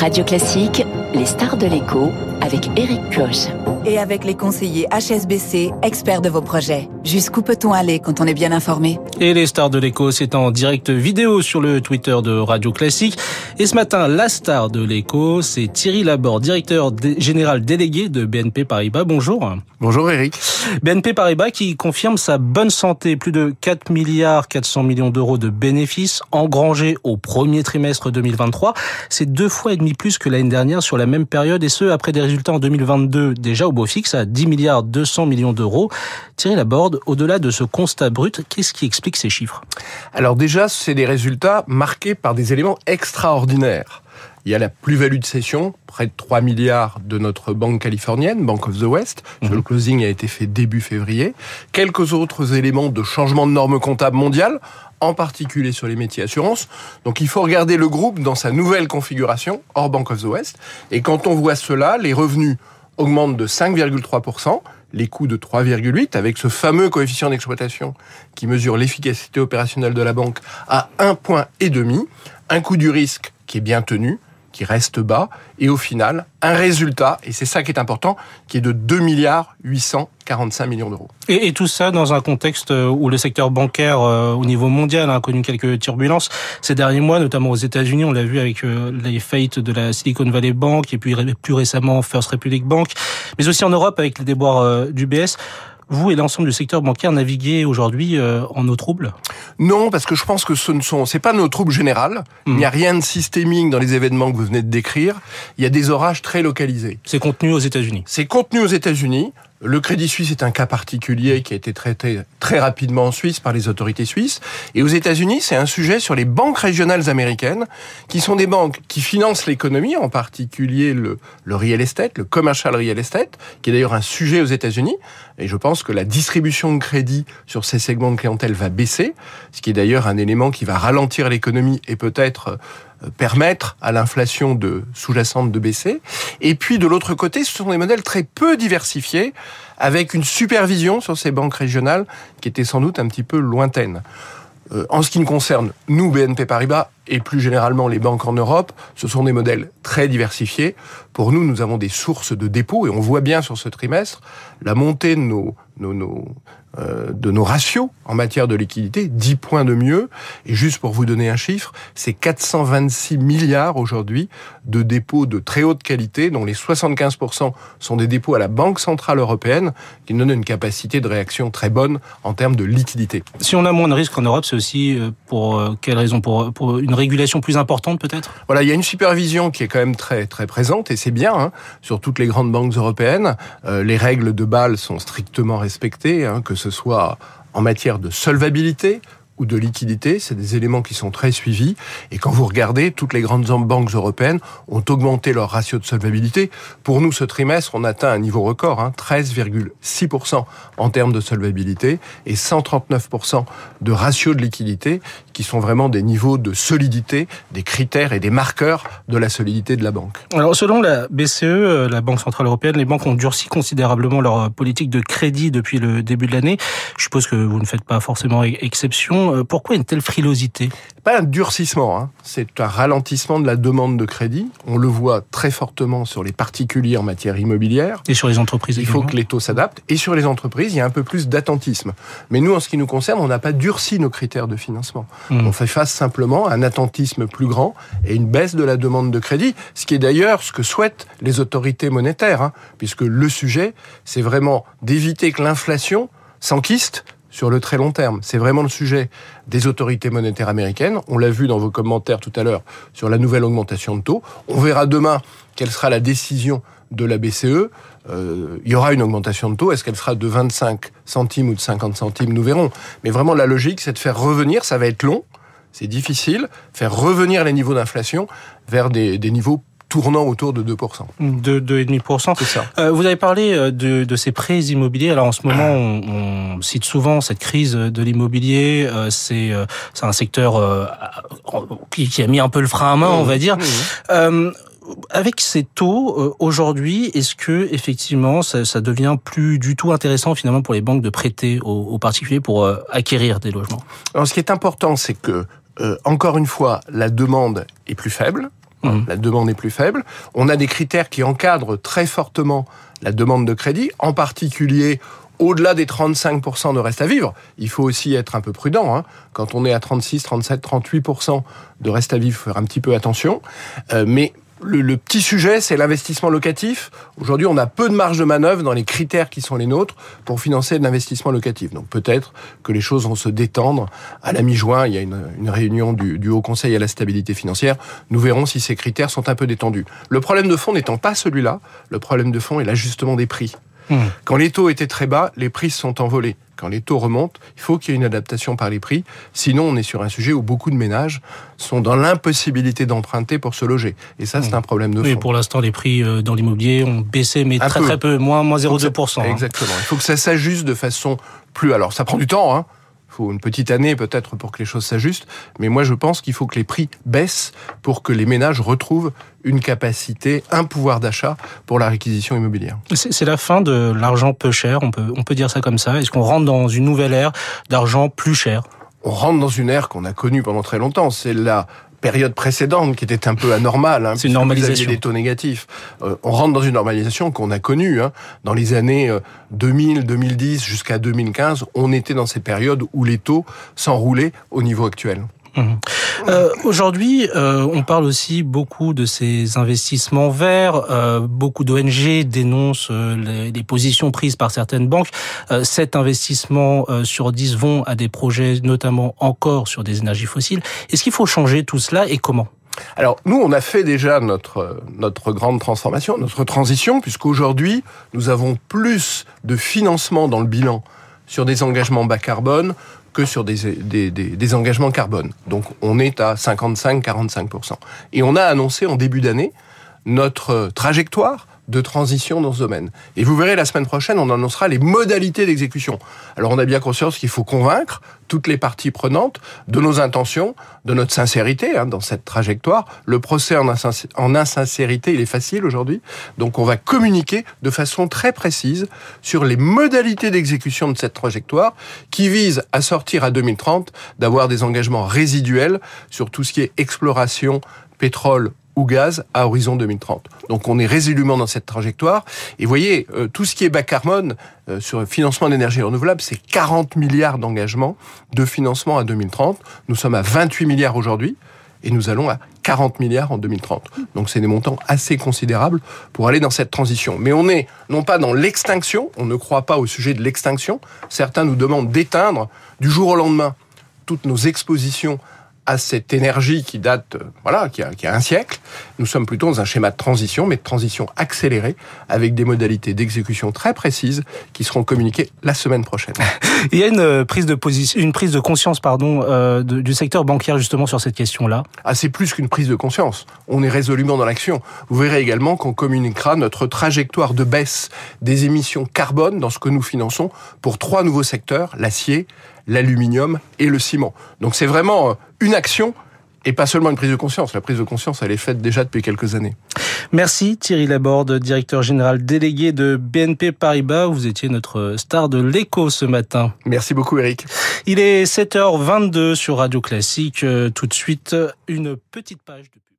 Radio Classique, les stars de l'écho avec Eric Koch. Et avec les conseillers HSBC, experts de vos projets. Jusqu'où peut-on aller quand on est bien informé? Et les stars de l'écho, c'est en direct vidéo sur le Twitter de Radio Classique. Et ce matin, la star de l'écho, c'est Thierry Laborde, directeur général délégué de BNP Paribas. Bonjour. Bonjour Eric. BNP Paribas qui confirme sa bonne santé. Plus de 4 milliards 400 millions d'euros de bénéfices engrangés au premier trimestre 2023. C'est deux fois et demi plus que l'année dernière sur la même période et ce, après des résultats en 2022 déjà au beau fixe à 10 milliards 200 millions d'euros. Thierry Laborde, au-delà de ce constat brut, qu'est-ce qui explique ces chiffres? Alors déjà, c'est des résultats marqués par des éléments extraordinaires. Il y a la plus-value de cession, près de 3 milliards de notre banque californienne, Bank of the West. Le mhm. closing a été fait début février. Quelques autres éléments de changement de normes comptables mondiales, en particulier sur les métiers assurance. Donc il faut regarder le groupe dans sa nouvelle configuration, hors Bank of the West. Et quand on voit cela, les revenus augmentent de 5,3%, les coûts de 3,8, avec ce fameux coefficient d'exploitation qui mesure l'efficacité opérationnelle de la banque à 1,5 point un coût du risque qui est bien tenu, qui reste bas, et au final, un résultat, et c'est ça qui est important, qui est de 2 milliards 845 millions d'euros. Et, tout ça dans un contexte euh, où le secteur bancaire euh, au niveau mondial a connu quelques turbulences ces derniers mois, notamment aux États-Unis, on l'a vu avec euh, les faillites de la Silicon Valley Bank et puis plus récemment First Republic Bank, mais aussi en Europe avec les déboires du BS vous et l'ensemble du secteur bancaire naviguez aujourd'hui euh, en eau trouble? Non, parce que je pense que ce ne sont, c'est pas nos troubles générales. Il n'y a hmm. rien de systémique dans les événements que vous venez de décrire. Il y a des orages très localisés. C'est contenu aux États-Unis. C'est contenu aux États-Unis. Le Crédit Suisse est un cas particulier qui a été traité très rapidement en Suisse par les autorités suisses. Et aux États-Unis, c'est un sujet sur les banques régionales américaines, qui sont des banques qui financent l'économie, en particulier le, le real estate, le commercial real estate, qui est d'ailleurs un sujet aux États-Unis. Et je pense que la distribution de crédit sur ces segments de clientèle va baisser, ce qui est d'ailleurs un élément qui va ralentir l'économie et peut-être permettre à l'inflation de sous-jacente de baisser. Et puis de l'autre côté, ce sont des modèles très peu diversifiés, avec une supervision sur ces banques régionales qui était sans doute un petit peu lointaine. Euh, en ce qui nous concerne, nous, BNP Paribas, et plus généralement les banques en Europe, ce sont des modèles très diversifiés. Pour nous, nous avons des sources de dépôts, et on voit bien sur ce trimestre la montée de nos, euh, ratios en matière de liquidité, 10 points de mieux. Et juste pour vous donner un chiffre, c'est 426 milliards aujourd'hui de dépôts de très haute qualité, dont les 75% sont des dépôts à la Banque Centrale Européenne, qui donnent une capacité de réaction très bonne en termes de liquidité. Si on a moins de risques en Europe, c'est aussi euh, pour euh, quelle raison? Régulation plus importante peut-être? Voilà, il y a une supervision qui est quand même très très présente et c'est bien hein, sur toutes les grandes banques européennes. les règles de Bâle sont strictement respectées, hein, que ce soit en matière de solvabilité, ou de liquidité, c'est des éléments qui sont très suivis. Et quand vous regardez, toutes les grandes banques européennes ont augmenté leur ratio de solvabilité. Pour nous, ce trimestre, on atteint un niveau record, hein, 13,6% en termes de solvabilité et 139% de ratio de liquidité, qui sont vraiment des niveaux de solidité, des critères et des marqueurs de la solidité de la banque. Alors, selon la BCE, euh, la Banque Centrale Européenne, les banques ont durci considérablement leur politique de crédit depuis le début de l'année. Je suppose que vous ne faites pas forcément exception. Euh, pourquoi une telle frilosité? Pas un durcissement, hein. c'est un ralentissement de la demande de crédit. On le voit très fortement sur les particuliers en matière immobilière. Et sur les entreprises Il faut que les taux s'adaptent. Et sur les entreprises, il y a un peu plus d'attentisme. Mais nous, en ce qui nous concerne, on n'a pas durci nos critères de financement. Hmm. On fait face simplement à un attentisme plus grand et une baisse de la demande de crédit, ce qui est d'ailleurs ce que souhaitent les autorités monétaires, hein, puisque le sujet, c'est vraiment d'éviter que l'inflation s'enquiste sur le très long terme. C'est vraiment le sujet des autorités monétaires américaines. On l'a vu dans vos commentaires tout à l'heure sur la nouvelle augmentation de taux. On verra demain quelle sera la décision de la BCE. Euh, il y aura une augmentation de taux. Est-ce qu'elle sera de 25 centimes ou de 50 centimes? Nous verrons. Mais vraiment, la logique, c'est de faire revenir, ça va être long, c'est difficile, faire revenir les niveaux d'inflation vers des, des niveaux tournant autour de 2%. De 2,5%. C'est ça. Euh, vous avez parlé euh, de, de ces prêts immobiliers. Alors en ce moment, on, on cite souvent cette crise de l'immobilier. Euh, c'est euh, c'est un secteur qui, qui, a mis un peu le frein à main, on va dire. Avec ces taux aujourd'hui, est-ce que effectivement ça, ça, devient plus du tout intéressant finalement pour les banques de prêter aux, aux particuliers pour acquérir des logements? Alors, ce qui est important, c'est que encore une fois, la demande est plus faible Mmh. La demande est plus faible. On a des critères qui encadrent très fortement la demande de crédit, en particulier au-delà des 35% de reste à vivre, il faut aussi être un peu prudent. Hein. Quand on est à 36, 37, 38% de reste à vivre, il faut faire un petit peu attention. Euh, mais le, petit sujet, c'est l'investissement locatif. Aujourd'hui, on a peu de marge de manœuvre dans les critères qui sont les nôtres pour financer de l'investissement locatif. Donc peut-être que les choses vont se détendre. À la mi-juin, il y a une, réunion du, du, Haut Conseil à la stabilité financière. Nous verrons si ces critères sont un peu détendus. Le problème de fond n'étant pas celui-là, le problème de fond est l'ajustement des prix. Hmm. Quand les taux étaient très bas, les prix sont envolés. Quand les taux remontent, il faut qu'il y ait une adaptation par les prix. Sinon, on est sur un sujet où beaucoup de ménages sont dans l'impossibilité d'emprunter pour se loger. Et ça, c'est hmm. un problème de fond. Oui, pour l'instant, les prix euh, dans l'immobilier ont baissé, mais très très peu, moins, moins 0,2%. Hein. Exactement. Il faut que ça s'ajuste de façon plus... Alors, ça prend du temps, hein faut une petite année peut-être pour que les choses s'ajustent, mais moi je pense qu'il faut que les prix baissent pour que les ménages retrouvent une capacité, un pouvoir d'achat pour la réquisition immobilière. C'est la fin de l'argent peu cher, on peut, on peut dire ça comme ça. Est-ce qu'on rentre dans une nouvelle ère d'argent plus cher? On rentre dans une ère qu'on a connue pendant très longtemps. C'est la période précédente qui était un peu anormale. Hein, c'est une normalisation. des taux négatifs. Euh, on rentre dans une normalisation qu'on a connue. Hein. Dans les années 2000, euh, 2010 jusqu'à 2015, on était dans ces périodes où les taux s'enroulaient au niveau actuel. Euh, Aujourd'hui, euh, on parle aussi beaucoup de ces investissements verts. Euh, beaucoup d'ONG dénoncent les, positions prises par certaines banques. Cet investissement sur 10 vont à des projets, notamment encore sur des énergies fossiles. Est-ce qu'il faut changer tout cela et comment? Alors nous, on a fait déjà notre notre grande transformation, notre transition, puisqu'aujourd'hui nous avons plus de financement dans le bilan sur des engagements bas carbone que sur des, des, engagements carbone. Donc on est à 55-45%. Et on a annoncé en début d'année notre trajectoire de transition dans ce domaine. Et vous verrez, la semaine prochaine, on annoncera les modalités d'exécution. Alors on a bien conscience qu'il faut convaincre toutes les parties prenantes de nos intentions, de notre sincérité hein, dans cette trajectoire. Le procès en, en insincérité, il est facile aujourd'hui. Donc on va communiquer de façon très précise sur les modalités d'exécution de cette trajectoire qui vise à sortir à 2030 d'avoir des engagements résiduels sur tout ce qui est exploration, pétrole ou gaz à horizon 2030. Donc on est résolument dans cette trajectoire. Et vous voyez, euh, tout ce qui est bas carbone euh, sur le financement d'énergie renouvelable, c'est 40 milliards d'engagements de financement à 2030. Nous sommes à 28 milliards aujourd'hui et nous allons à 40 milliards en 2030. Donc c'est des montants assez considérables pour aller dans cette transition. Mais on est non pas dans l'extinction, on ne croit pas au sujet de l'extinction. Certains nous demandent d'éteindre du jour au lendemain toutes nos expositions à cette énergie qui date, euh, voilà, qui a, qui a, un siècle. Nous sommes plutôt dans un schéma de transition, mais de transition accélérée, avec des modalités d'exécution très précises qui seront communiquées la semaine prochaine. Il y a une euh, prise de position, une prise de conscience, pardon, euh, du secteur bancaire justement sur cette question-là. Ah, c'est plus qu'une prise de conscience. On est résolument dans l'action. Vous verrez également qu'on communiquera notre trajectoire de baisse des émissions carbone dans ce que nous finançons pour trois nouveaux secteurs l'acier, l'aluminium et le ciment. Donc c'est vraiment euh, une action et pas seulement une prise de conscience. La prise de conscience, elle est faite déjà depuis quelques années. Merci Thierry Laborde, directeur général délégué de BNP Paribas. Vous étiez notre star de l'écho ce matin. Merci beaucoup Eric. Il est 7h22 sur Radio Classique. Euh, tout de suite, une petite page de